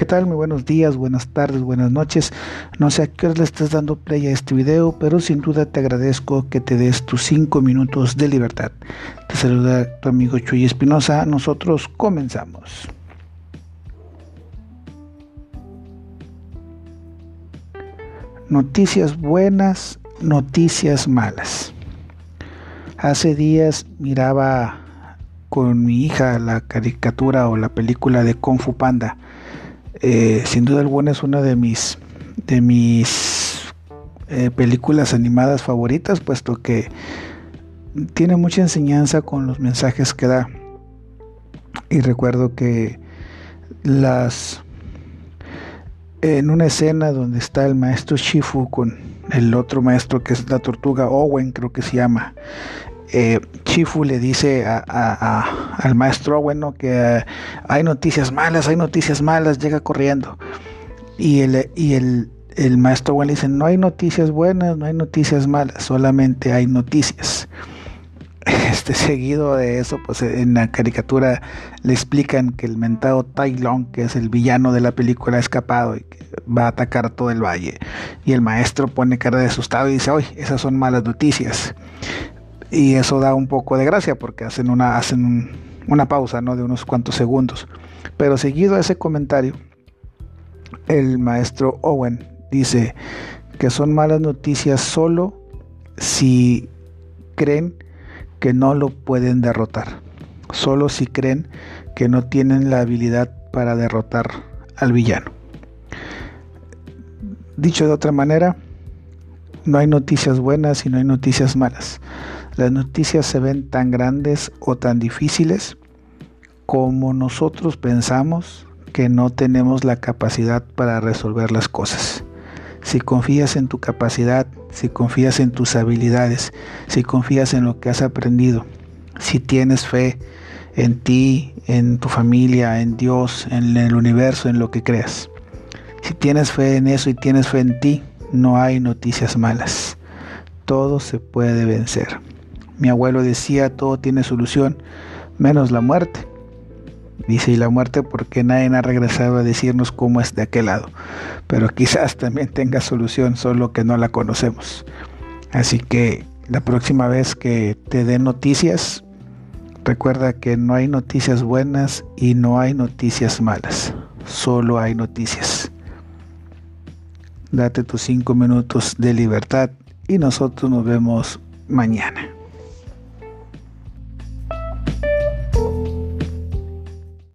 ¿Qué tal? Muy buenos días, buenas tardes, buenas noches. No sé a qué hora le estás dando play a este video, pero sin duda te agradezco que te des tus 5 minutos de libertad. Te saluda tu amigo Chuy Espinosa. Nosotros comenzamos. Noticias buenas, noticias malas. Hace días miraba con mi hija la caricatura o la película de Kung Fu Panda eh, sin duda alguna es una de mis, de mis eh, películas animadas favoritas, puesto que tiene mucha enseñanza con los mensajes que da. Y recuerdo que las en una escena donde está el maestro Shifu con el otro maestro que es la tortuga Owen, creo que se llama, eh, Chifu le dice al maestro bueno que eh, hay noticias malas, hay noticias malas, llega corriendo. Y el, maestro Owen le dice, no hay noticias buenas, no hay noticias malas, solamente hay noticias. Este seguido de eso, pues en la caricatura le explican que el mentado Tai Long, que es el villano de la película, ha escapado y que va a atacar todo el valle. Y el maestro pone cara de asustado y dice, oye, esas son malas noticias y eso da un poco de gracia porque hacen una, hacen una pausa ¿no? de unos cuantos segundos. Pero seguido a ese comentario, el maestro Owen dice que son malas noticias solo si creen que no lo pueden derrotar, solo si creen que no tienen la habilidad para derrotar al villano. Dicho de otra manera, no hay noticias buenas y no hay noticias malas. Las noticias se ven tan grandes o tan difíciles como nosotros pensamos que no tenemos la capacidad para resolver las cosas. Si confías en tu capacidad, si confías en tus habilidades, si confías en lo que has aprendido, si tienes fe en ti, en tu familia, en Dios, en el universo, en lo que creas. Si tienes fe en eso y tienes fe en ti, no hay noticias malas. Todo se puede vencer. Mi abuelo decía, todo tiene solución, menos la muerte. Dice, y la muerte porque nadie ha regresado a decirnos cómo es de aquel lado. Pero quizás también tenga solución, solo que no la conocemos. Así que la próxima vez que te den noticias, recuerda que no hay noticias buenas y no hay noticias malas. Solo hay noticias. Date tus cinco minutos de libertad y nosotros nos vemos mañana.